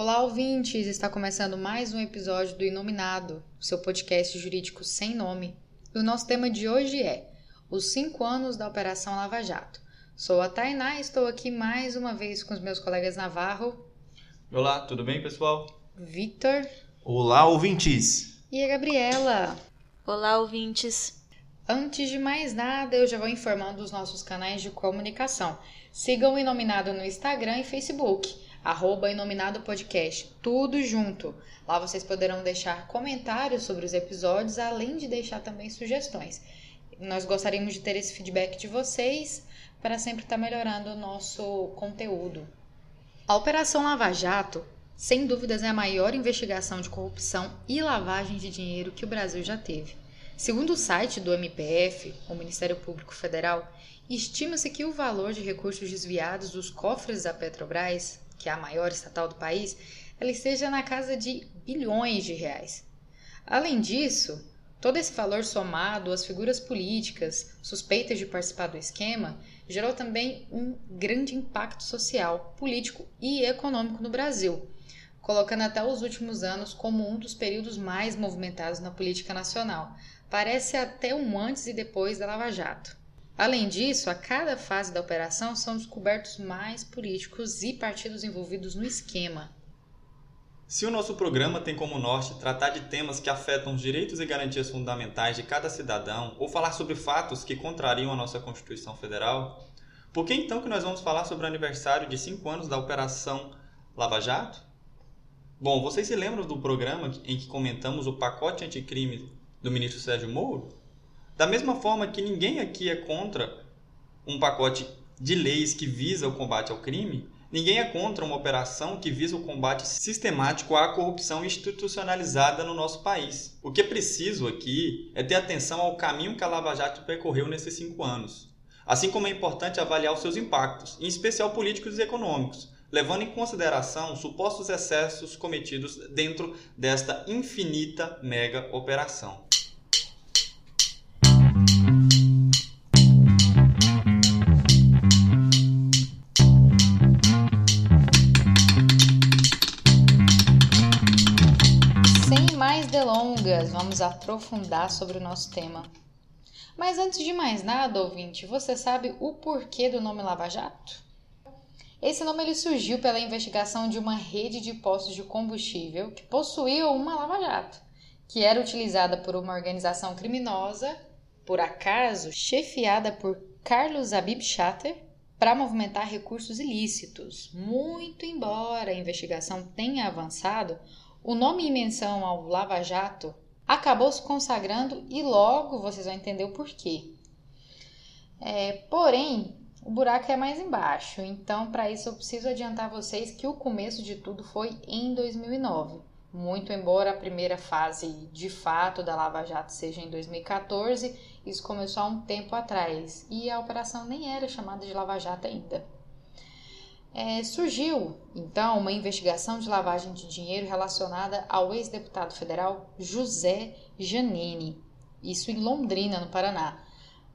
Olá, ouvintes! Está começando mais um episódio do Inominado, seu podcast jurídico sem nome. E o nosso tema de hoje é os cinco anos da Operação Lava Jato. Sou a Tainá e estou aqui mais uma vez com os meus colegas Navarro. Olá, tudo bem, pessoal? Victor. Olá, ouvintes! E a Gabriela. Olá, ouvintes! Antes de mais nada, eu já vou informando os nossos canais de comunicação. Sigam o Inominado no Instagram e Facebook arroba Inominado Podcast, tudo junto. Lá vocês poderão deixar comentários sobre os episódios, além de deixar também sugestões. Nós gostaríamos de ter esse feedback de vocês para sempre estar melhorando o nosso conteúdo. A Operação Lava Jato, sem dúvidas, é a maior investigação de corrupção e lavagem de dinheiro que o Brasil já teve. Segundo o site do MPF, o Ministério Público Federal, estima-se que o valor de recursos desviados dos cofres da Petrobras que é a maior estatal do país, ela esteja na casa de bilhões de reais. Além disso, todo esse valor somado às figuras políticas suspeitas de participar do esquema gerou também um grande impacto social, político e econômico no Brasil, colocando até os últimos anos como um dos períodos mais movimentados na política nacional. Parece até um antes e depois da Lava Jato. Além disso, a cada fase da operação são descobertos mais políticos e partidos envolvidos no esquema. Se o nosso programa tem como norte tratar de temas que afetam os direitos e garantias fundamentais de cada cidadão ou falar sobre fatos que contrariam a nossa Constituição Federal, por que então que nós vamos falar sobre o aniversário de 5 anos da Operação Lava Jato? Bom, vocês se lembram do programa em que comentamos o pacote anticrime do ministro Sérgio Moro? Da mesma forma que ninguém aqui é contra um pacote de leis que visa o combate ao crime, ninguém é contra uma operação que visa o combate sistemático à corrupção institucionalizada no nosso país. O que é preciso aqui é ter atenção ao caminho que a Lava Jato percorreu nesses cinco anos. Assim como é importante avaliar os seus impactos, em especial políticos e econômicos, levando em consideração supostos excessos cometidos dentro desta infinita mega operação. Delongas, vamos aprofundar sobre o nosso tema. Mas antes de mais nada, ouvinte, você sabe o porquê do nome Lava Jato? Esse nome ele surgiu pela investigação de uma rede de postos de combustível que possuía uma Lava Jato, que era utilizada por uma organização criminosa, por acaso chefiada por Carlos Abib Shatter, para movimentar recursos ilícitos. Muito embora a investigação tenha avançado, o nome em menção ao Lava Jato acabou se consagrando e logo vocês vão entender o porquê. É, porém, o buraco é mais embaixo, então para isso eu preciso adiantar vocês que o começo de tudo foi em 2009. Muito embora a primeira fase de fato da Lava Jato seja em 2014, isso começou há um tempo atrás e a operação nem era chamada de Lava Jato ainda. É, surgiu, então, uma investigação de lavagem de dinheiro relacionada ao ex-deputado federal José Janine, isso em Londrina, no Paraná.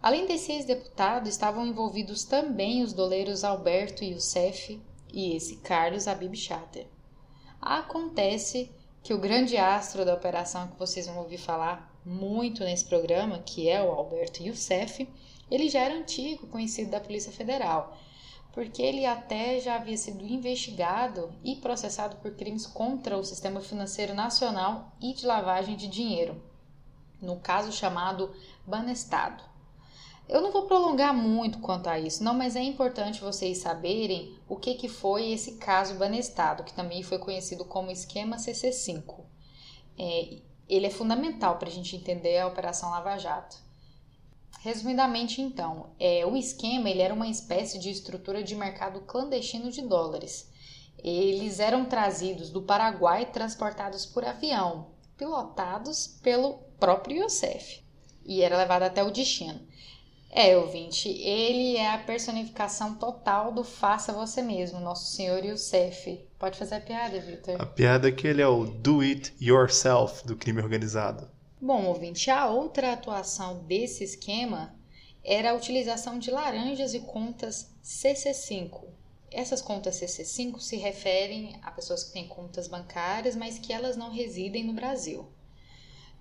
Além desse ex-deputado, estavam envolvidos também os doleiros Alberto Youssef e esse Carlos Abib Chater. Acontece que o grande astro da operação que vocês vão ouvir falar muito nesse programa, que é o Alberto Youssef, ele já era antigo conhecido da Polícia Federal porque ele até já havia sido investigado e processado por crimes contra o sistema financeiro nacional e de lavagem de dinheiro, no caso chamado Banestado. Eu não vou prolongar muito quanto a isso, não, mas é importante vocês saberem o que, que foi esse caso Banestado, que também foi conhecido como esquema CC5. É, ele é fundamental para a gente entender a Operação Lava Jato. Resumidamente, então, é, o esquema ele era uma espécie de estrutura de mercado clandestino de dólares. Eles eram trazidos do Paraguai transportados por avião, pilotados pelo próprio Youssef, e era levado até o destino. É, ouvinte, ele é a personificação total do faça você mesmo, nosso senhor Youssef. Pode fazer a piada, Victor? A piada é que ele é o do it yourself do crime organizado. Bom, ouvinte, a outra atuação desse esquema era a utilização de laranjas e contas CC5. Essas contas CC5 se referem a pessoas que têm contas bancárias, mas que elas não residem no Brasil.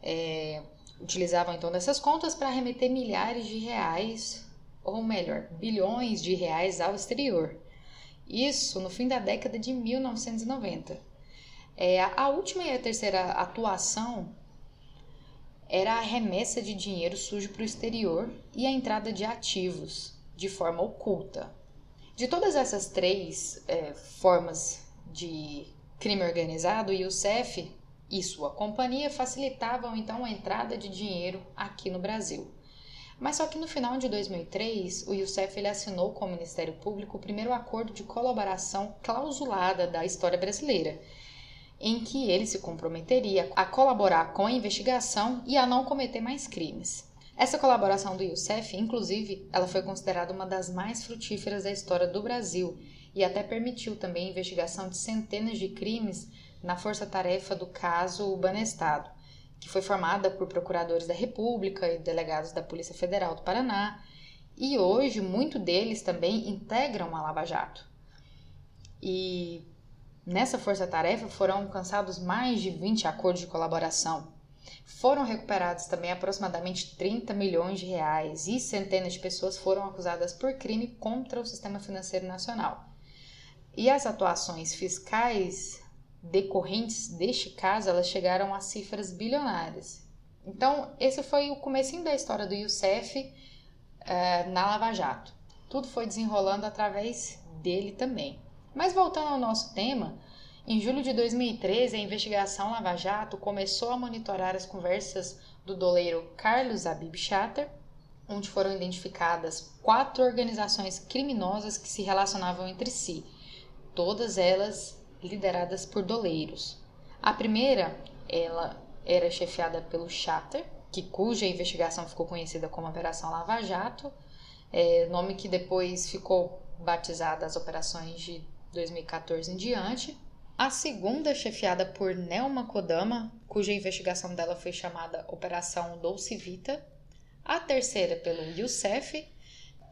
É, utilizavam então dessas contas para remeter milhares de reais, ou melhor, bilhões de reais ao exterior. Isso no fim da década de 1990. É, a última e a terceira atuação era a remessa de dinheiro sujo para o exterior e a entrada de ativos de forma oculta. De todas essas três é, formas de crime organizado, o Youssef e sua companhia facilitavam então a entrada de dinheiro aqui no Brasil. Mas só que no final de 2003, o Youssef ele assinou com o Ministério Público o primeiro acordo de colaboração clausulada da história brasileira, em que ele se comprometeria a colaborar com a investigação e a não cometer mais crimes. Essa colaboração do Youssef, inclusive, ela foi considerada uma das mais frutíferas da história do Brasil e até permitiu também a investigação de centenas de crimes na força-tarefa do caso Banestado, que foi formada por procuradores da República e delegados da Polícia Federal do Paraná, e hoje muitos deles também integram a Lava Jato. E nessa força-tarefa foram alcançados mais de 20 acordos de colaboração. Foram recuperados também aproximadamente 30 milhões de reais e centenas de pessoas foram acusadas por crime contra o sistema financeiro nacional. E as atuações fiscais decorrentes deste caso, elas chegaram a cifras bilionárias. Então, esse foi o comecinho da história do Youssef uh, na Lava Jato. Tudo foi desenrolando através dele também. Mas voltando ao nosso tema, em julho de 2013, a investigação Lava Jato começou a monitorar as conversas do doleiro Carlos Abib Chatter, onde foram identificadas quatro organizações criminosas que se relacionavam entre si, todas elas lideradas por doleiros. A primeira, ela era chefiada pelo Chatter, que cuja investigação ficou conhecida como Operação Lava Jato, é, nome que depois ficou batizada as operações de 2014 em diante. A segunda, chefiada por Nelma Kodama, cuja investigação dela foi chamada Operação Dolce Vita. A terceira, pelo Youssef,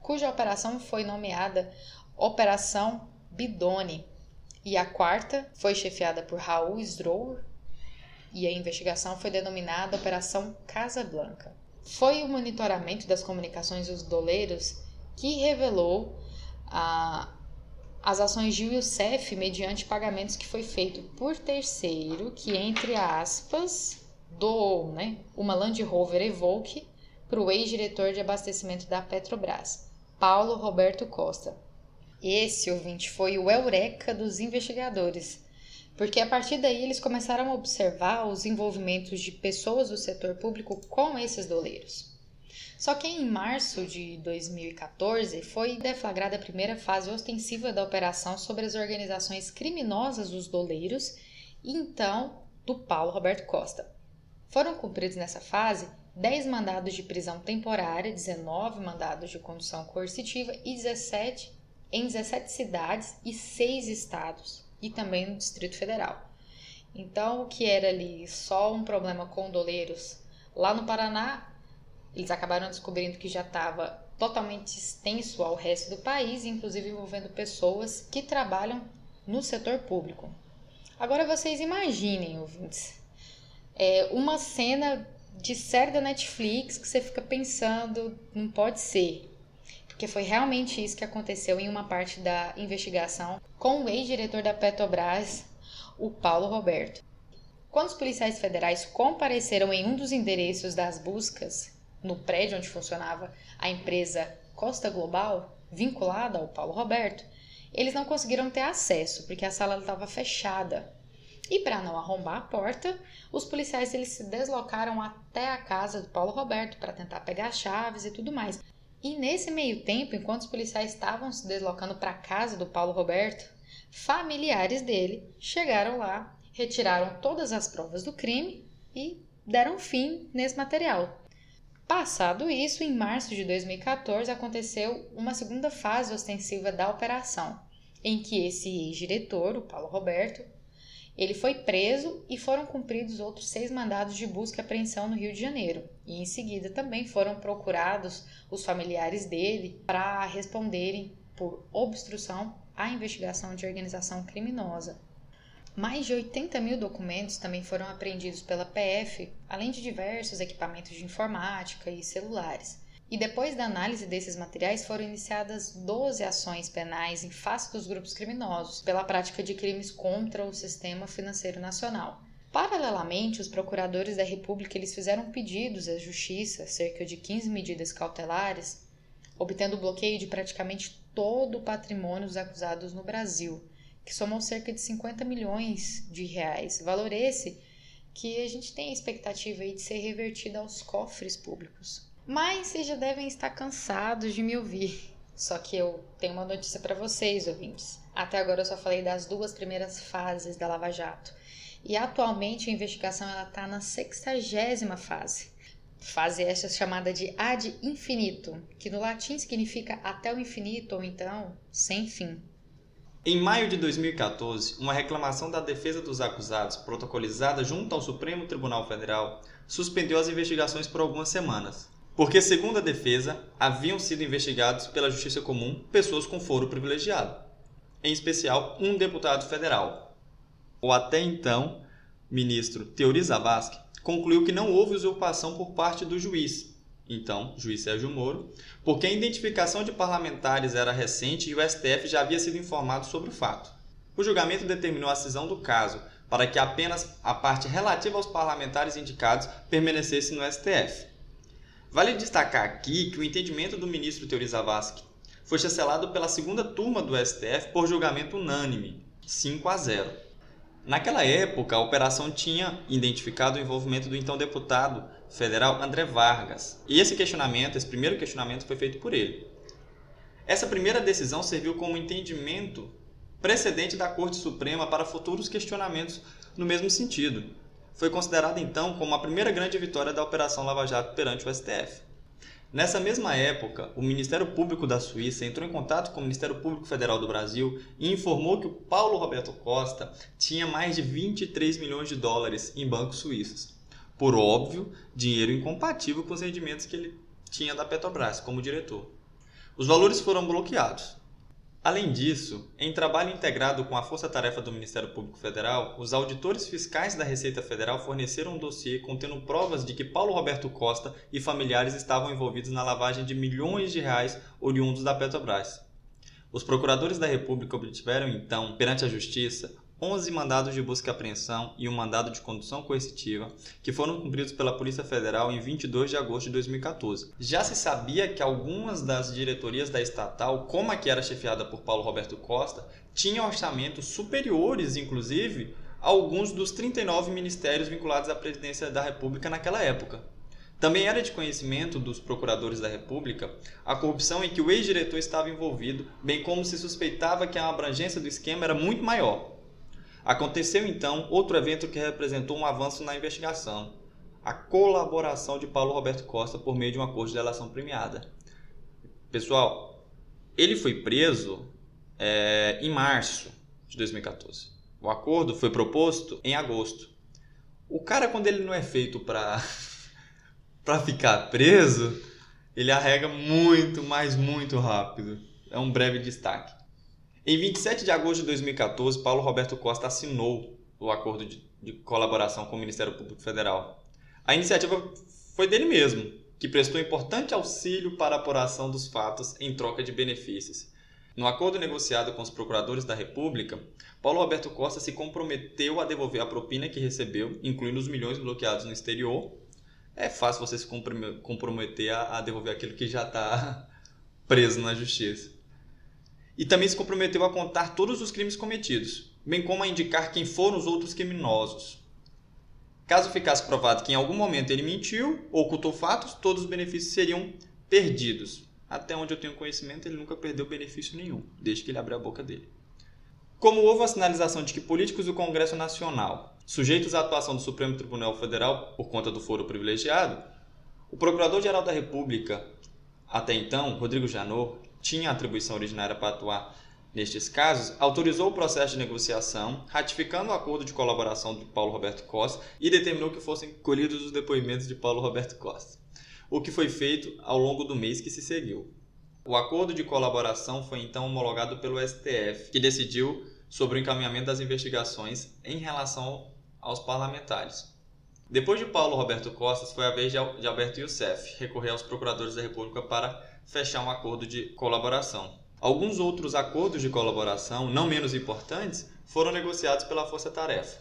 cuja operação foi nomeada Operação Bidone, e a quarta foi chefiada por Raul Strower e a investigação foi denominada Operação Casa Blanca. Foi o monitoramento das comunicações dos doleiros que revelou a, as ações de Youssef mediante pagamentos que foi feito por terceiro que, entre aspas, doou né, uma Land Rover Evoque para o ex-diretor de abastecimento da Petrobras, Paulo Roberto Costa, esse, ouvinte, foi o eureka dos investigadores, porque a partir daí eles começaram a observar os envolvimentos de pessoas do setor público com esses doleiros. Só que em março de 2014 foi deflagrada a primeira fase ostensiva da operação sobre as organizações criminosas dos doleiros e então do Paulo Roberto Costa. Foram cumpridos nessa fase 10 mandados de prisão temporária, 19 mandados de condução coercitiva e 17 em 17 cidades e 6 estados, e também no Distrito Federal. Então, o que era ali só um problema com doleiros lá no Paraná, eles acabaram descobrindo que já estava totalmente extenso ao resto do país, inclusive envolvendo pessoas que trabalham no setor público. Agora vocês imaginem, ouvintes, é uma cena de série da Netflix que você fica pensando, não pode ser porque foi realmente isso que aconteceu em uma parte da investigação com o ex-diretor da Petrobras, o Paulo Roberto. Quando os policiais federais compareceram em um dos endereços das buscas, no prédio onde funcionava a empresa Costa Global, vinculada ao Paulo Roberto, eles não conseguiram ter acesso, porque a sala estava fechada. E para não arrombar a porta, os policiais eles se deslocaram até a casa do Paulo Roberto para tentar pegar chaves e tudo mais. E nesse meio tempo, enquanto os policiais estavam se deslocando para a casa do Paulo Roberto, familiares dele chegaram lá, retiraram todas as provas do crime e deram fim nesse material. Passado isso, em março de 2014 aconteceu uma segunda fase ostensiva da operação, em que esse ex-diretor, o Paulo Roberto, ele foi preso e foram cumpridos outros seis mandados de busca e apreensão no Rio de Janeiro. E em seguida também foram procurados os familiares dele para responderem por obstrução à investigação de organização criminosa. Mais de 80 mil documentos também foram apreendidos pela PF, além de diversos equipamentos de informática e celulares. E depois da análise desses materiais foram iniciadas 12 ações penais em face dos grupos criminosos pela prática de crimes contra o sistema financeiro nacional. Paralelamente, os procuradores da República eles fizeram pedidos à Justiça, cerca de 15 medidas cautelares, obtendo o bloqueio de praticamente todo o patrimônio dos acusados no Brasil, que somou cerca de 50 milhões de reais. Valor esse que a gente tem a expectativa aí de ser revertido aos cofres públicos. Mas vocês já devem estar cansados de me ouvir. Só que eu tenho uma notícia para vocês, ouvintes. Até agora eu só falei das duas primeiras fases da Lava Jato. E atualmente a investigação está na sexagésima fase. Fase esta chamada de ad infinitum, que no latim significa até o infinito ou então sem fim. Em maio de 2014, uma reclamação da defesa dos acusados, protocolizada junto ao Supremo Tribunal Federal, suspendeu as investigações por algumas semanas. Porque, segundo a defesa, haviam sido investigados pela Justiça Comum pessoas com foro privilegiado, em especial um deputado federal, o até então ministro Teori Zavascki concluiu que não houve usurpação por parte do juiz, então, juiz Sérgio Moro, porque a identificação de parlamentares era recente e o STF já havia sido informado sobre o fato. O julgamento determinou a cisão do caso para que apenas a parte relativa aos parlamentares indicados permanecesse no STF. Vale destacar aqui que o entendimento do ministro Teori Zavascki foi chancelado pela segunda turma do STF por julgamento unânime, 5 a 0. Naquela época, a operação tinha identificado o envolvimento do então deputado federal André Vargas. E esse questionamento, esse primeiro questionamento foi feito por ele. Essa primeira decisão serviu como entendimento precedente da Corte Suprema para futuros questionamentos no mesmo sentido. Foi considerada então como a primeira grande vitória da Operação Lava Jato perante o STF. Nessa mesma época, o Ministério Público da Suíça entrou em contato com o Ministério Público Federal do Brasil e informou que o Paulo Roberto Costa tinha mais de 23 milhões de dólares em bancos suíços. Por óbvio, dinheiro incompatível com os rendimentos que ele tinha da Petrobras como diretor. Os valores foram bloqueados. Além disso, em trabalho integrado com a Força Tarefa do Ministério Público Federal, os auditores fiscais da Receita Federal forneceram um dossiê contendo provas de que Paulo Roberto Costa e familiares estavam envolvidos na lavagem de milhões de reais oriundos da Petrobras. Os procuradores da República obtiveram, então, perante a Justiça, 11 mandados de busca e apreensão e um mandado de condução coercitiva, que foram cumpridos pela Polícia Federal em 22 de agosto de 2014. Já se sabia que algumas das diretorias da estatal, como a que era chefiada por Paulo Roberto Costa, tinham orçamentos superiores, inclusive, a alguns dos 39 ministérios vinculados à presidência da República naquela época. Também era de conhecimento dos procuradores da República a corrupção em que o ex-diretor estava envolvido, bem como se suspeitava que a abrangência do esquema era muito maior. Aconteceu então outro evento que representou um avanço na investigação: a colaboração de Paulo Roberto Costa por meio de um acordo de delação premiada. Pessoal, ele foi preso é, em março de 2014. O acordo foi proposto em agosto. O cara, quando ele não é feito para para ficar preso, ele arrega muito, mas muito rápido. É um breve destaque. Em 27 de agosto de 2014, Paulo Roberto Costa assinou o acordo de, de colaboração com o Ministério Público Federal. A iniciativa foi dele mesmo, que prestou importante auxílio para a apuração dos fatos em troca de benefícios. No acordo negociado com os procuradores da República, Paulo Roberto Costa se comprometeu a devolver a propina que recebeu, incluindo os milhões bloqueados no exterior. É fácil você se comprometer a devolver aquilo que já está preso na justiça e também se comprometeu a contar todos os crimes cometidos, bem como a indicar quem foram os outros criminosos. Caso ficasse provado que em algum momento ele mentiu ou ocultou fatos, todos os benefícios seriam perdidos. Até onde eu tenho conhecimento, ele nunca perdeu benefício nenhum, desde que ele abriu a boca dele. Como houve a sinalização de que políticos do Congresso Nacional, sujeitos à atuação do Supremo Tribunal Federal por conta do foro privilegiado, o Procurador-Geral da República, até então, Rodrigo Janot, tinha atribuição originária para atuar nestes casos, autorizou o processo de negociação, ratificando o acordo de colaboração de Paulo Roberto Costa e determinou que fossem colhidos os depoimentos de Paulo Roberto Costa, o que foi feito ao longo do mês que se seguiu. O acordo de colaboração foi então homologado pelo STF, que decidiu sobre o encaminhamento das investigações em relação aos parlamentares. Depois de Paulo Roberto Costas, foi a vez de Alberto Youssef recorrer aos procuradores da República para fechar um acordo de colaboração. Alguns outros acordos de colaboração, não menos importantes, foram negociados pela Força Tarefa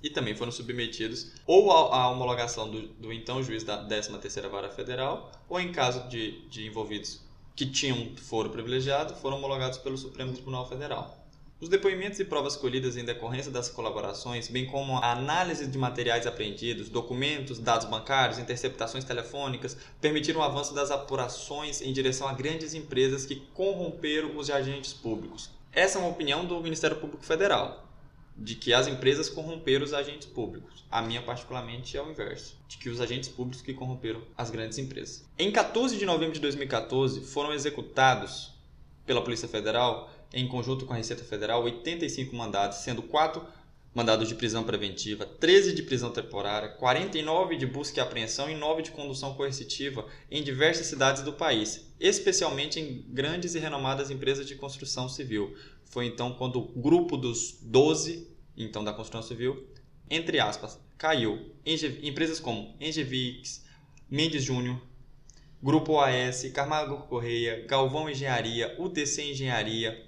e também foram submetidos ou à homologação do, do então juiz da 13ª Vara Federal ou em caso de, de envolvidos que tinham foro privilegiado foram homologados pelo Supremo Tribunal Federal. Os depoimentos e provas colhidas em decorrência das colaborações, bem como a análise de materiais apreendidos, documentos, dados bancários, interceptações telefônicas, permitiram o avanço das apurações em direção a grandes empresas que corromperam os agentes públicos. Essa é uma opinião do Ministério Público Federal de que as empresas corromperam os agentes públicos. A minha, particularmente, é o inverso, de que os agentes públicos que corromperam as grandes empresas. Em 14 de novembro de 2014, foram executados pela Polícia Federal, em conjunto com a Receita Federal, 85 mandados, sendo 4 mandados de prisão preventiva, 13 de prisão temporária, 49 de busca e apreensão e 9 de condução coercitiva em diversas cidades do país, especialmente em grandes e renomadas empresas de construção civil, foi então quando o grupo dos 12, então da construção civil, entre aspas, caiu. Empresas como Engevix, Mendes Júnior, Grupo OAS, Carmago Correia, Galvão Engenharia, UTC Engenharia,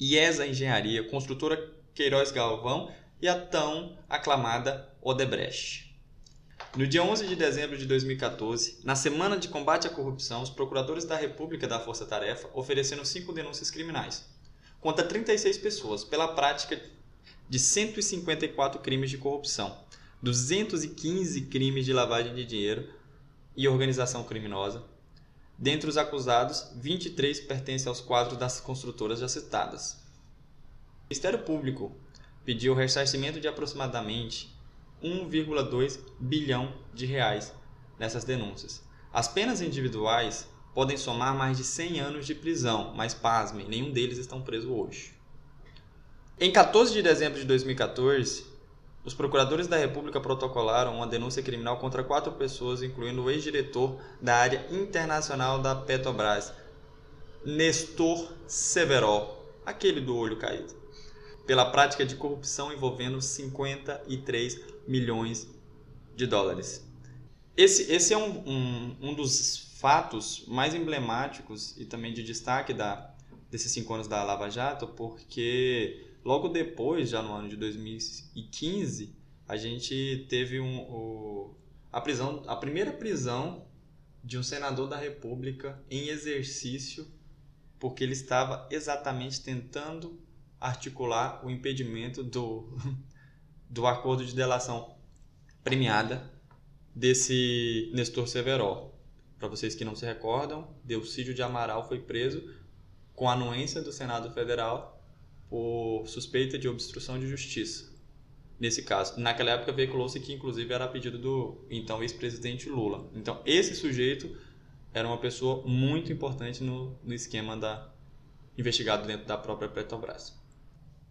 IESA Engenharia, Construtora Queiroz Galvão e a tão aclamada Odebrecht. No dia 11 de dezembro de 2014, na semana de combate à corrupção, os procuradores da República da Força Tarefa ofereceram cinco denúncias criminais contra 36 pessoas pela prática de 154 crimes de corrupção, 215 crimes de lavagem de dinheiro e organização criminosa. Dentre os acusados, 23 pertencem aos quadros das construtoras já citadas. O Ministério Público pediu o ressarcimento de aproximadamente 1,2 bilhão de reais nessas denúncias. As penas individuais podem somar mais de 100 anos de prisão, mas pasmem, nenhum deles estão presos hoje. Em 14 de dezembro de 2014, os procuradores da República protocolaram uma denúncia criminal contra quatro pessoas, incluindo o ex-diretor da área internacional da Petrobras, Nestor Severo, aquele do olho caído, pela prática de corrupção envolvendo 53 milhões de dólares. Esse, esse é um, um, um dos fatos mais emblemáticos e também de destaque da, desses cinco anos da Lava Jato, porque logo depois, já no ano de 2015, a gente teve um, o, a prisão, a primeira prisão de um senador da República em exercício, porque ele estava exatamente tentando articular o impedimento do, do acordo de delação premiada desse Nestor Severo. Para vocês que não se recordam, Delcídio de Amaral foi preso com anuência do Senado Federal por suspeita de obstrução de justiça. Nesse caso, naquela época veiculou-se que inclusive era a pedido do então ex-presidente Lula. Então, esse sujeito era uma pessoa muito importante no, no esquema da investigado dentro da própria Petrobras.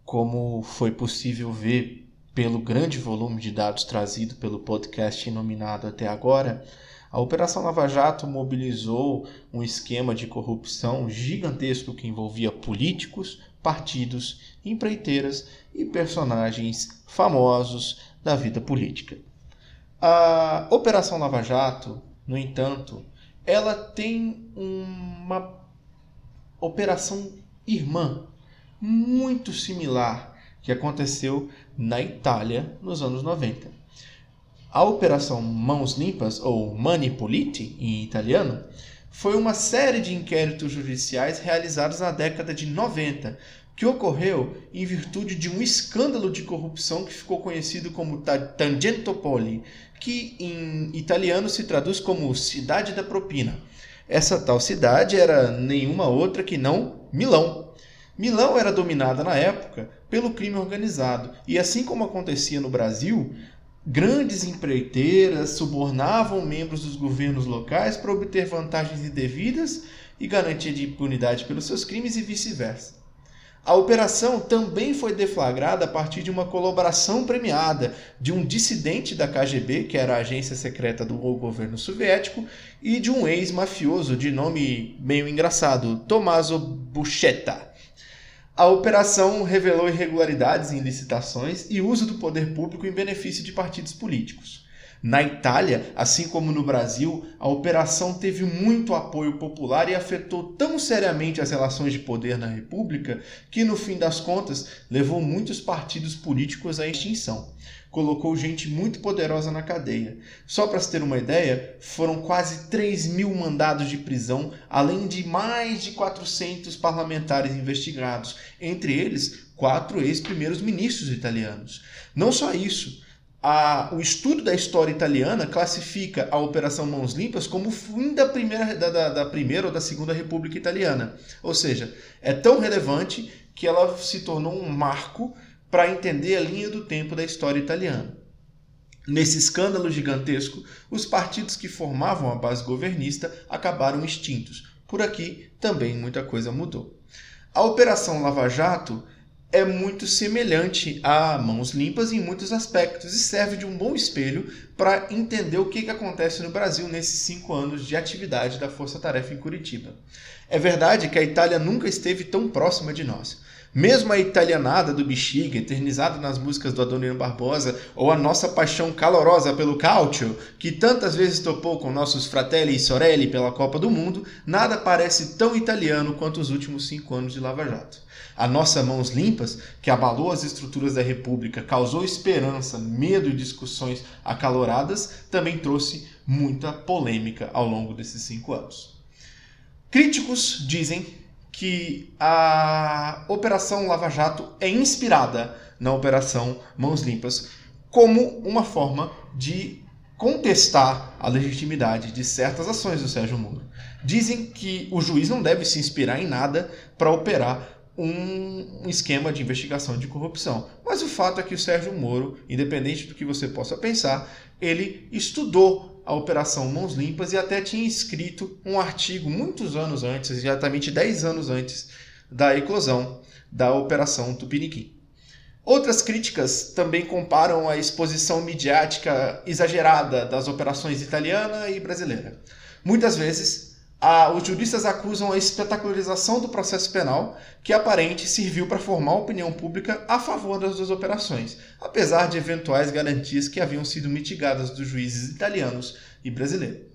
Como foi possível ver pelo grande volume de dados trazido pelo podcast nominado até agora, a Operação Lava Jato mobilizou um esquema de corrupção gigantesco que envolvia políticos, partidos, empreiteiras e personagens famosos da vida política. A Operação Lava Jato, no entanto, ela tem uma operação irmã muito similar que aconteceu na Itália nos anos 90. A Operação Mãos Limpas, ou Mani Puliti em italiano, foi uma série de inquéritos judiciais realizados na década de 90, que ocorreu em virtude de um escândalo de corrupção que ficou conhecido como Tangentopoli, que em italiano se traduz como Cidade da Propina. Essa tal cidade era nenhuma outra que não Milão. Milão era dominada na época pelo crime organizado, e assim como acontecia no Brasil, Grandes empreiteiras subornavam membros dos governos locais para obter vantagens indevidas e garantia de impunidade pelos seus crimes e vice-versa. A operação também foi deflagrada a partir de uma colaboração premiada de um dissidente da KGB, que era a agência secreta do governo soviético, e de um ex-mafioso de nome meio engraçado, Tommaso Buscetta. A operação revelou irregularidades em licitações e uso do poder público em benefício de partidos políticos. Na Itália, assim como no Brasil, a operação teve muito apoio popular e afetou tão seriamente as relações de poder na República que, no fim das contas, levou muitos partidos políticos à extinção. Colocou gente muito poderosa na cadeia. Só para se ter uma ideia, foram quase 3 mil mandados de prisão, além de mais de 400 parlamentares investigados, entre eles quatro ex-primeiros ministros italianos. Não só isso, a, o estudo da história italiana classifica a Operação Mãos Limpas como o fim da primeira, da, da, da primeira ou da segunda República Italiana. Ou seja, é tão relevante que ela se tornou um marco para entender a linha do tempo da história italiana. Nesse escândalo gigantesco, os partidos que formavam a base governista acabaram extintos. Por aqui também muita coisa mudou. A Operação Lava Jato é muito semelhante a Mãos Limpas em muitos aspectos e serve de um bom espelho para entender o que, que acontece no Brasil nesses cinco anos de atividade da Força Tarefa em Curitiba. É verdade que a Itália nunca esteve tão próxima de nós. Mesmo a italianada do Bexiga, eternizada nas músicas do Adoniran Barbosa, ou a nossa paixão calorosa pelo Calcio, que tantas vezes topou com nossos fratelli e sorelli pela Copa do Mundo, nada parece tão italiano quanto os últimos cinco anos de Lava Jato. A nossa Mãos Limpas, que abalou as estruturas da República, causou esperança, medo e discussões acaloradas, também trouxe muita polêmica ao longo desses cinco anos. Críticos dizem que a Operação Lava Jato é inspirada na Operação Mãos Limpas como uma forma de contestar a legitimidade de certas ações do Sérgio Moro. Dizem que o juiz não deve se inspirar em nada para operar um esquema de investigação de corrupção. Mas o fato é que o Sérgio Moro, independente do que você possa pensar, ele estudou a Operação Mãos Limpas e até tinha escrito um artigo muitos anos antes, exatamente 10 anos antes da eclosão da Operação Tupiniquim. Outras críticas também comparam a exposição midiática exagerada das operações italiana e brasileira. Muitas vezes a, os juristas acusam a espetacularização do processo penal, que aparente serviu para formar opinião pública a favor das duas operações, apesar de eventuais garantias que haviam sido mitigadas dos juízes italianos e brasileiros.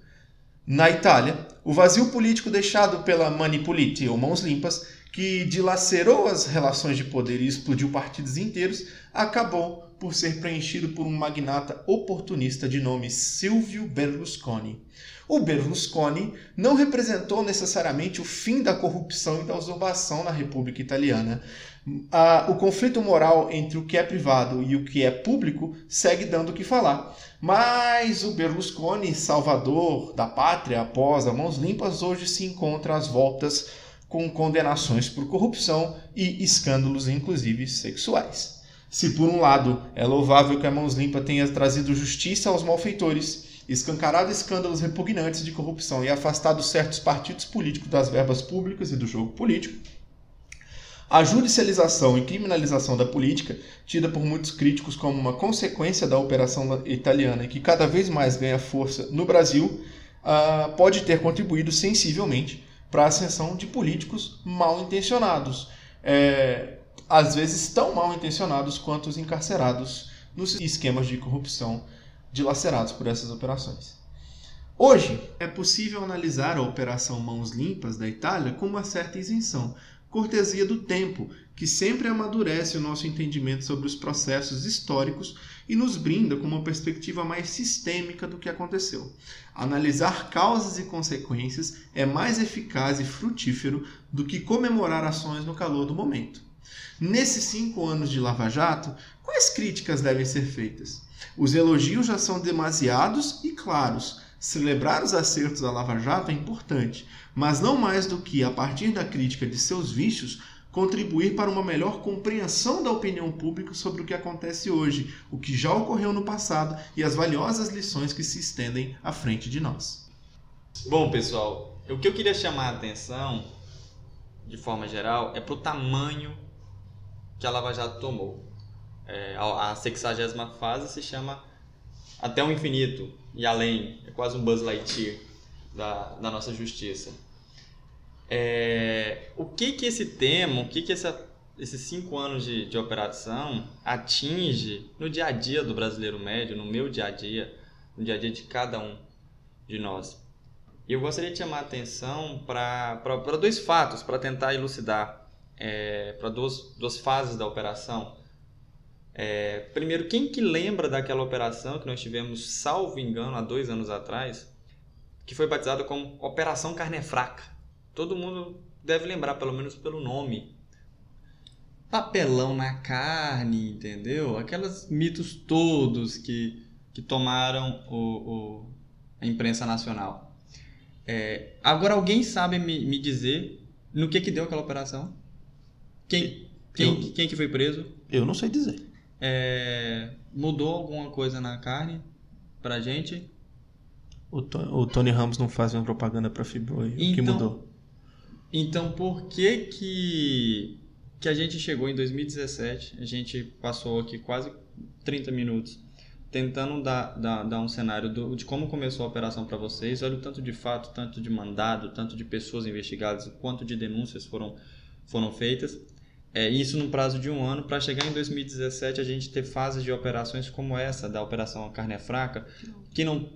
Na Itália, o vazio político deixado pela Manipulite, ou Mãos Limpas, que dilacerou as relações de poder e explodiu partidos inteiros, acabou por ser preenchido por um magnata oportunista de nome Silvio Berlusconi. O Berlusconi não representou necessariamente o fim da corrupção e da usurpação na República Italiana. O conflito moral entre o que é privado e o que é público segue dando o que falar. Mas o Berlusconi, salvador da pátria após a Mãos Limpas, hoje se encontra às voltas com condenações por corrupção e escândalos, inclusive sexuais. Se por um lado é louvável que a Mãos Limpas tenha trazido justiça aos malfeitores, escancarado escândalos repugnantes de corrupção e afastado certos partidos políticos das verbas públicas e do jogo político. A judicialização e criminalização da política, tida por muitos críticos como uma consequência da operação italiana e que cada vez mais ganha força no Brasil, uh, pode ter contribuído sensivelmente para a ascensão de políticos mal intencionados, é, às vezes tão mal intencionados quanto os encarcerados nos esquemas de corrupção dilacerados por essas operações. Hoje, é possível analisar a Operação Mãos Limpas da Itália com uma certa isenção, cortesia do tempo, que sempre amadurece o nosso entendimento sobre os processos históricos e nos brinda com uma perspectiva mais sistêmica do que aconteceu. Analisar causas e consequências é mais eficaz e frutífero do que comemorar ações no calor do momento. Nesses cinco anos de Lava Jato, quais críticas devem ser feitas? Os elogios já são demasiados e claros. Celebrar os acertos da Lava Jato é importante, mas não mais do que, a partir da crítica de seus vícios, contribuir para uma melhor compreensão da opinião pública sobre o que acontece hoje, o que já ocorreu no passado e as valiosas lições que se estendem à frente de nós. Bom, pessoal, o que eu queria chamar a atenção, de forma geral, é para o tamanho que a Lava Jato tomou. É, a 60 fase se chama Até o Infinito e Além, é quase um Buzz Lightyear da, da nossa justiça. É, o que que esse tema, o que que essa, esses cinco anos de, de operação atinge no dia a dia do brasileiro médio, no meu dia a dia, no dia a dia de cada um de nós? E eu gostaria de chamar a atenção para dois fatos, para tentar elucidar, é, para duas, duas fases da operação. É, primeiro, quem que lembra daquela operação que nós tivemos, salvo engano, há dois anos atrás, que foi batizada como Operação Carne Fraca? Todo mundo deve lembrar, pelo menos pelo nome. Papelão na carne, entendeu? Aqueles mitos todos que, que tomaram o, o a imprensa nacional. É, agora alguém sabe me, me dizer no que que deu aquela operação? Quem, quem, eu, quem que foi preso? Eu não sei dizer. É, mudou alguma coisa na carne pra gente? O, o Tony Ramos não faz uma propaganda pra Fiboi. Então, o que então, mudou? Então por que que, que a gente chegou em 2017? A gente passou aqui quase 30 minutos tentando dar, dar, dar um cenário do, de como começou a operação para vocês. Olha o tanto de fato, tanto de mandado, tanto de pessoas investigadas, quanto de denúncias foram, foram feitas. É, isso num prazo de um ano, para chegar em 2017 a gente ter fases de operações como essa, da Operação Carne é Fraca, que não,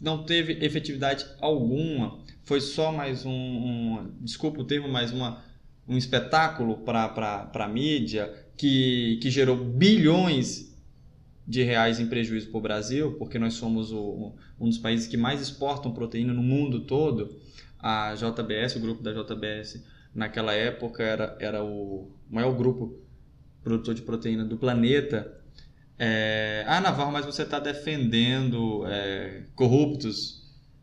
não teve efetividade alguma, foi só mais um, um desculpa o termo, mais uma, um espetáculo para a mídia, que, que gerou bilhões de reais em prejuízo para o Brasil, porque nós somos o, um dos países que mais exportam proteína no mundo todo. A JBS, o grupo da JBS, naquela época era, era o maior grupo produtor de proteína do planeta. É, ah, Navarro, mas você está defendendo é, corruptos.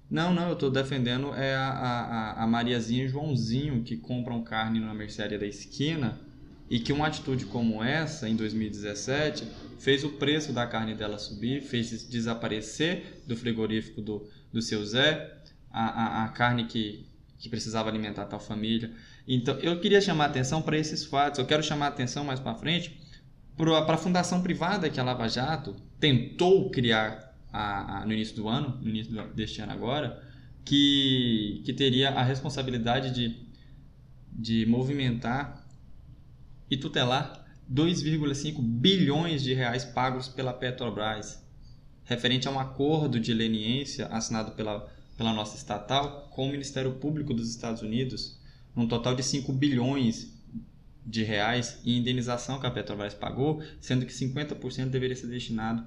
Não, não, eu estou defendendo é a, a, a Mariazinha e Joãozinho que compram carne na mercearia da esquina e que uma atitude como essa, em 2017, fez o preço da carne dela subir, fez desaparecer do frigorífico do, do seu Zé a, a, a carne que, que precisava alimentar tal família. Então, eu queria chamar atenção para esses fatos. Eu quero chamar atenção mais para frente para a fundação privada que a Lava Jato tentou criar a, a, no início do ano, no início deste ano agora, que, que teria a responsabilidade de, de movimentar e tutelar 2,5 bilhões de reais pagos pela Petrobras, referente a um acordo de leniência assinado pela, pela nossa estatal com o Ministério Público dos Estados Unidos, num total de 5 bilhões de reais em indenização que a Petrobras pagou, sendo que 50% deveria ser destinado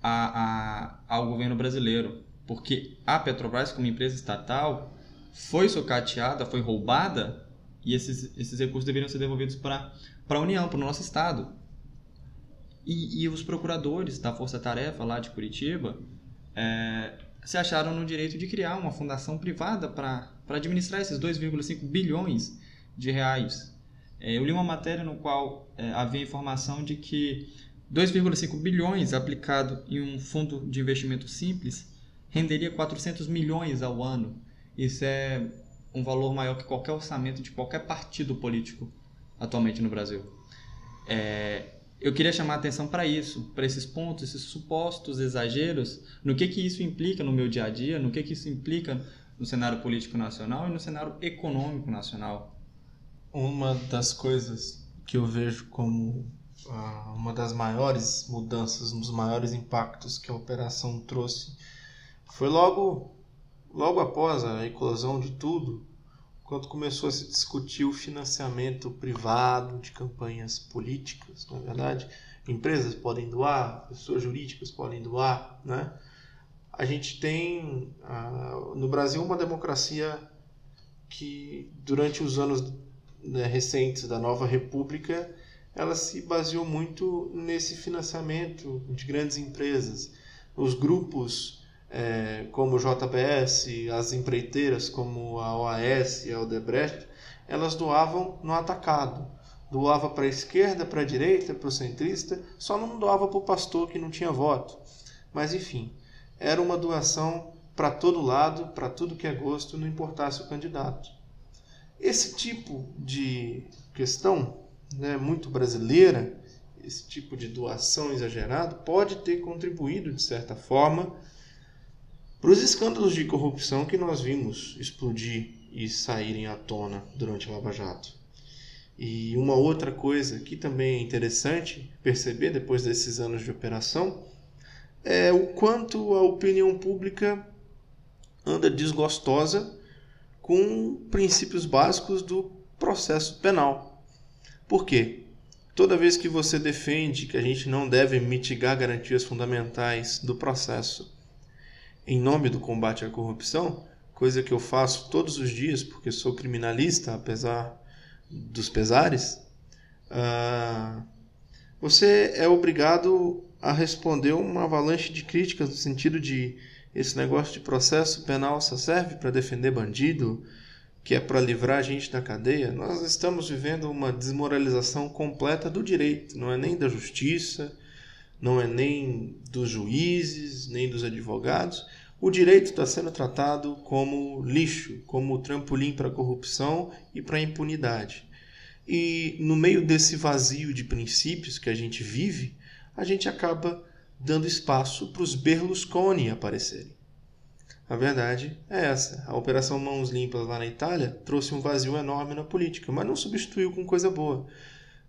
a, a, ao governo brasileiro, porque a Petrobras, como empresa estatal, foi socateada, foi roubada e esses, esses recursos deveriam ser devolvidos para a União, para o nosso Estado. E, e, os procuradores da Força Tarefa lá de Curitiba é, se acharam no direito de criar uma fundação privada para administrar esses 2,5 bilhões de reais. É, eu li uma matéria no qual é, havia informação de que 2,5 bilhões aplicado em um fundo de investimento simples renderia 400 milhões ao ano. Isso é um valor maior que qualquer orçamento de qualquer partido político atualmente no Brasil. É, eu queria chamar a atenção para isso, para esses pontos, esses supostos exageros, no que que isso implica no meu dia a dia, no que que isso implica no cenário político nacional e no cenário econômico nacional. Uma das coisas que eu vejo como ah, uma das maiores mudanças, um dos maiores impactos que a operação trouxe foi logo Logo após a eclosão de tudo, quando começou a se discutir o financiamento privado de campanhas políticas, na é verdade, empresas podem doar, pessoas jurídicas podem doar, né? A gente tem no Brasil uma democracia que durante os anos né, recentes da nova república ela se baseou muito nesse financiamento de grandes empresas. Os grupos é, como o JBS, as empreiteiras como a OAS e a Odebrecht, elas doavam no atacado. Doava para a esquerda, para a direita, para o centrista, só não doava para o pastor que não tinha voto. Mas enfim, era uma doação para todo lado, para tudo que é gosto, não importasse o candidato. Esse tipo de questão né, muito brasileira, esse tipo de doação exagerada pode ter contribuído, de certa forma, para os escândalos de corrupção que nós vimos explodir e saírem à tona durante a Lava Jato. E uma outra coisa que também é interessante perceber depois desses anos de operação é o quanto a opinião pública anda desgostosa com princípios básicos do processo penal. Por quê? Toda vez que você defende que a gente não deve mitigar garantias fundamentais do processo em nome do combate à corrupção, coisa que eu faço todos os dias porque sou criminalista, apesar dos pesares, uh, você é obrigado a responder uma avalanche de críticas no sentido de esse negócio de processo penal só serve para defender bandido, que é para livrar a gente da cadeia. Nós estamos vivendo uma desmoralização completa do direito, não é nem da justiça, não é nem dos juízes, nem dos advogados. O direito está sendo tratado como lixo, como trampolim para corrupção e para impunidade. E no meio desse vazio de princípios que a gente vive, a gente acaba dando espaço para os Berlusconi aparecerem. A verdade é essa. A Operação Mãos Limpas lá na Itália trouxe um vazio enorme na política, mas não substituiu com coisa boa.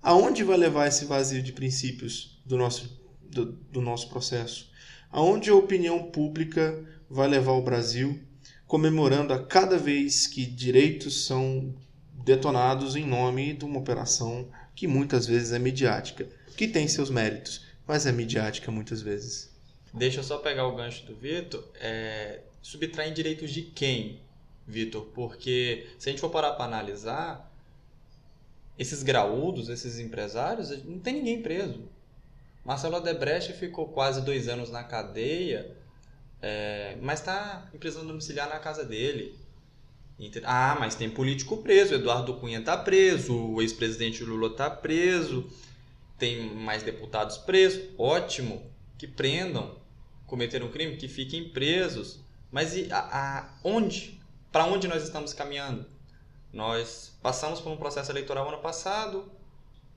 Aonde vai levar esse vazio de princípios do nosso, do, do nosso processo? Aonde a opinião pública vai levar o Brasil comemorando a cada vez que direitos são detonados em nome de uma operação que muitas vezes é midiática, que tem seus méritos, mas é midiática muitas vezes. Deixa eu só pegar o gancho do Vitor. É, subtraem direitos de quem, Vitor? Porque se a gente for parar para analisar, esses graúdos, esses empresários, não tem ninguém preso. Marcelo Odebrecht ficou quase dois anos na cadeia, é, mas está em prisão domiciliar na casa dele. Ah, mas tem político preso. Eduardo Cunha está preso, o ex-presidente Lula está preso, tem mais deputados presos. Ótimo, que prendam, cometeram um crime, que fiquem presos. Mas e a, a onde? Para onde nós estamos caminhando? Nós passamos por um processo eleitoral ano passado,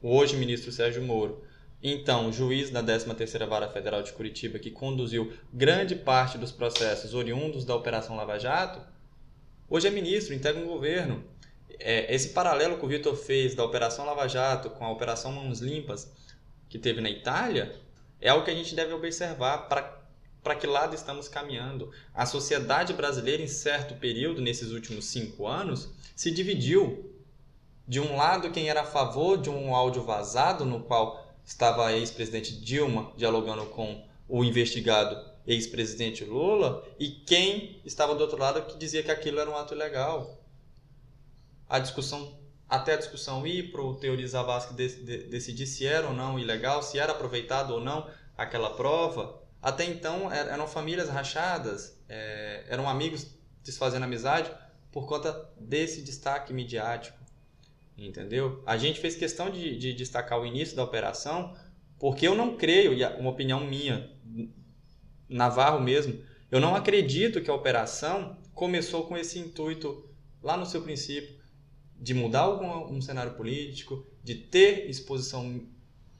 hoje ministro Sérgio Moro. Então, juiz da 13ª Vara Federal de Curitiba, que conduziu grande parte dos processos oriundos da Operação Lava Jato, hoje é ministro, integra um governo. É, esse paralelo que o Vitor fez da Operação Lava Jato com a Operação Mãos Limpas, que teve na Itália, é algo que a gente deve observar para que lado estamos caminhando. A sociedade brasileira, em certo período, nesses últimos cinco anos, se dividiu. De um lado, quem era a favor de um áudio vazado, no qual estava a ex-presidente Dilma dialogando com o investigado ex-presidente Lula, e quem estava do outro lado que dizia que aquilo era um ato ilegal. A discussão, até a discussão ir para o teorizar Vasco decidir se era ou não ilegal, se era aproveitado ou não aquela prova, até então er, eram famílias rachadas, é, eram amigos desfazendo amizade por conta desse destaque midiático, entendeu? A gente fez questão de, de destacar o início da operação porque eu não creio, e uma opinião minha, Navarro mesmo, eu não acredito que a operação começou com esse intuito lá no seu princípio de mudar algum um cenário político, de ter exposição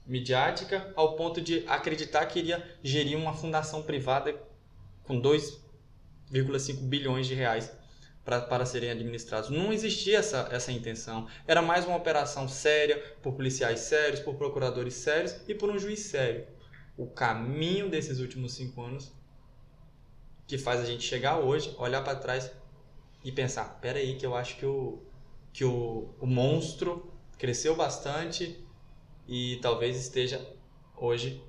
midiática ao ponto de acreditar que iria gerir uma fundação privada com 2,5 bilhões de reais para, para serem administrados. Não existia essa, essa intenção. Era mais uma operação séria, por policiais sérios, por procuradores sérios e por um juiz sério. O caminho desses últimos cinco anos que faz a gente chegar hoje, olhar para trás e pensar: peraí, que eu acho que o, que o, o monstro cresceu bastante e talvez esteja hoje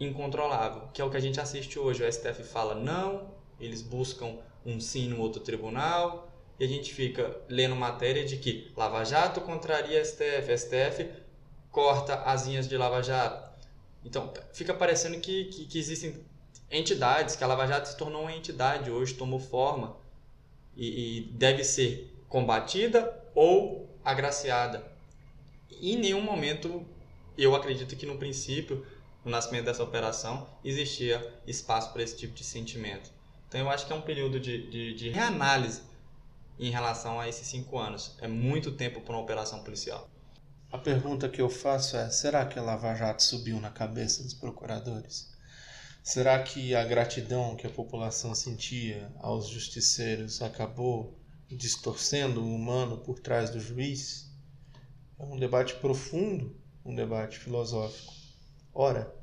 incontrolável, que é o que a gente assiste hoje. O STF fala não, eles buscam um sim no outro tribunal e a gente fica lendo matéria de que Lava Jato contraria STF, STF corta asinhas de Lava Jato. Então fica parecendo que, que, que existem entidades, que a Lava Jato se tornou uma entidade hoje, tomou forma e, e deve ser combatida ou agraciada. Em nenhum momento eu acredito que no princípio, no nascimento dessa operação, existia espaço para esse tipo de sentimento. Então eu acho que é um período de, de, de reanálise em relação a esses cinco anos. É muito tempo para uma operação policial. A pergunta que eu faço é: será que a Lava Jato subiu na cabeça dos procuradores? Será que a gratidão que a população sentia aos justiceiros acabou distorcendo o humano por trás do juiz? É um debate profundo, um debate filosófico. Ora,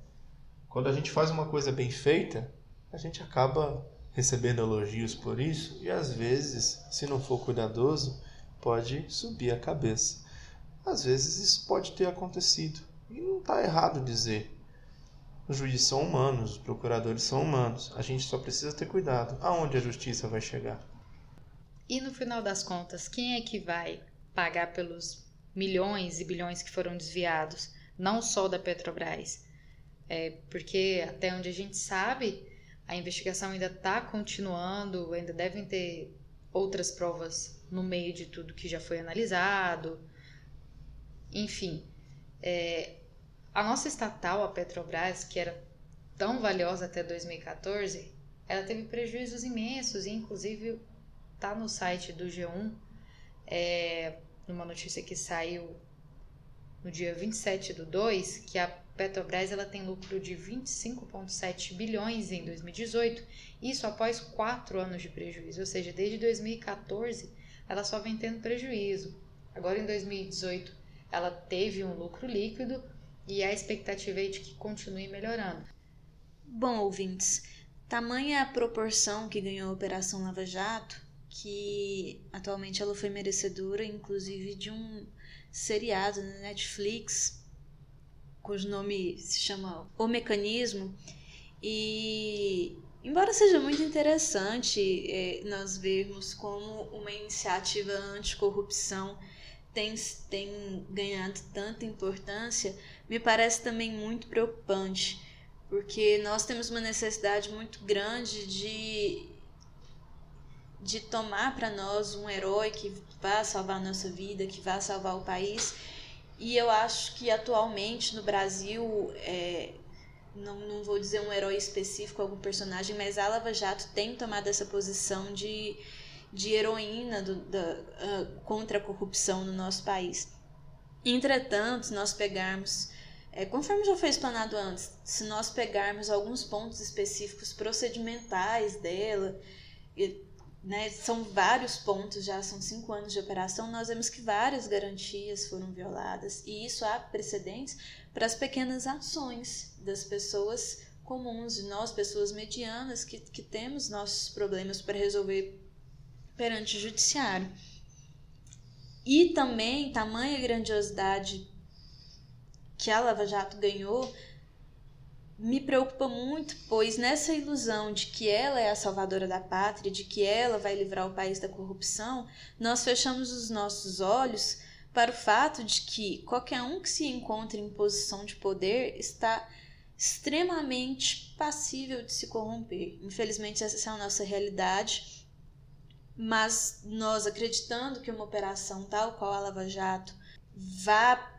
quando a gente faz uma coisa bem feita, a gente acaba recebendo elogios por isso e às vezes, se não for cuidadoso, pode subir a cabeça. Às vezes isso pode ter acontecido e não está errado dizer. Os juízes são humanos, os procuradores são humanos. A gente só precisa ter cuidado aonde a justiça vai chegar. E no final das contas, quem é que vai pagar pelos milhões e bilhões que foram desviados? Não só da Petrobras. É, porque até onde a gente sabe, a investigação ainda está continuando, ainda devem ter outras provas no meio de tudo que já foi analisado. Enfim, é, a nossa estatal, a Petrobras, que era tão valiosa até 2014, ela teve prejuízos imensos, e inclusive tá no site do G1, é, numa notícia que saiu no dia 27 do 2, que a Petrobras ela tem lucro de 25,7 bilhões em 2018, isso após quatro anos de prejuízo, ou seja, desde 2014 ela só vem tendo prejuízo. Agora em 2018 ela teve um lucro líquido e a expectativa é de que continue melhorando. Bom, ouvintes, tamanha a proporção que ganhou a Operação Lava Jato que atualmente ela foi merecedora, inclusive, de um seriado na Netflix cujo nome se chama O Mecanismo. E, embora seja muito interessante é, nós vermos como uma iniciativa anticorrupção tem, tem ganhado tanta importância, me parece também muito preocupante, porque nós temos uma necessidade muito grande de, de tomar para nós um herói que vá salvar a nossa vida, que vá salvar o país e eu acho que atualmente no Brasil, é, não, não vou dizer um herói específico, algum personagem, mas a Lava Jato tem tomado essa posição de, de heroína do, da, uh, contra a corrupção no nosso país. Entretanto, se nós pegarmos, é, conforme já foi explanado antes, se nós pegarmos alguns pontos específicos procedimentais dela, né, são vários pontos, já são cinco anos de operação, nós vemos que várias garantias foram violadas e isso há precedentes para as pequenas ações das pessoas comuns, de nós, pessoas medianas, que, que temos nossos problemas para resolver perante o judiciário. E também, tamanha grandiosidade que a Lava Jato ganhou me preocupa muito, pois nessa ilusão de que ela é a salvadora da pátria, de que ela vai livrar o país da corrupção, nós fechamos os nossos olhos para o fato de que qualquer um que se encontre em posição de poder está extremamente passível de se corromper. Infelizmente, essa é a nossa realidade, mas nós acreditando que uma operação tal qual a Lava Jato vá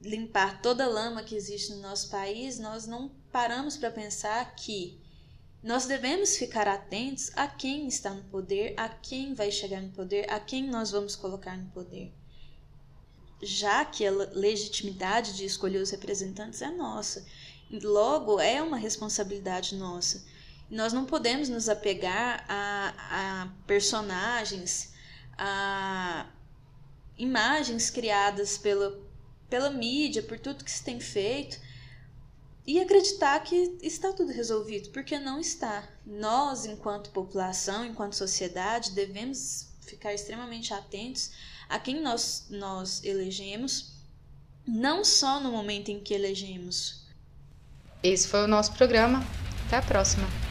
limpar toda a lama que existe no nosso país, nós não paramos para pensar que nós devemos ficar atentos a quem está no poder, a quem vai chegar no poder, a quem nós vamos colocar no poder. Já que a legitimidade de escolher os representantes é nossa, logo é uma responsabilidade nossa. Nós não podemos nos apegar a, a personagens, a imagens criadas pela, pela mídia, por tudo que se tem feito, e acreditar que está tudo resolvido, porque não está. Nós, enquanto população, enquanto sociedade, devemos ficar extremamente atentos a quem nós, nós elegemos, não só no momento em que elegemos. Esse foi o nosso programa. Até a próxima!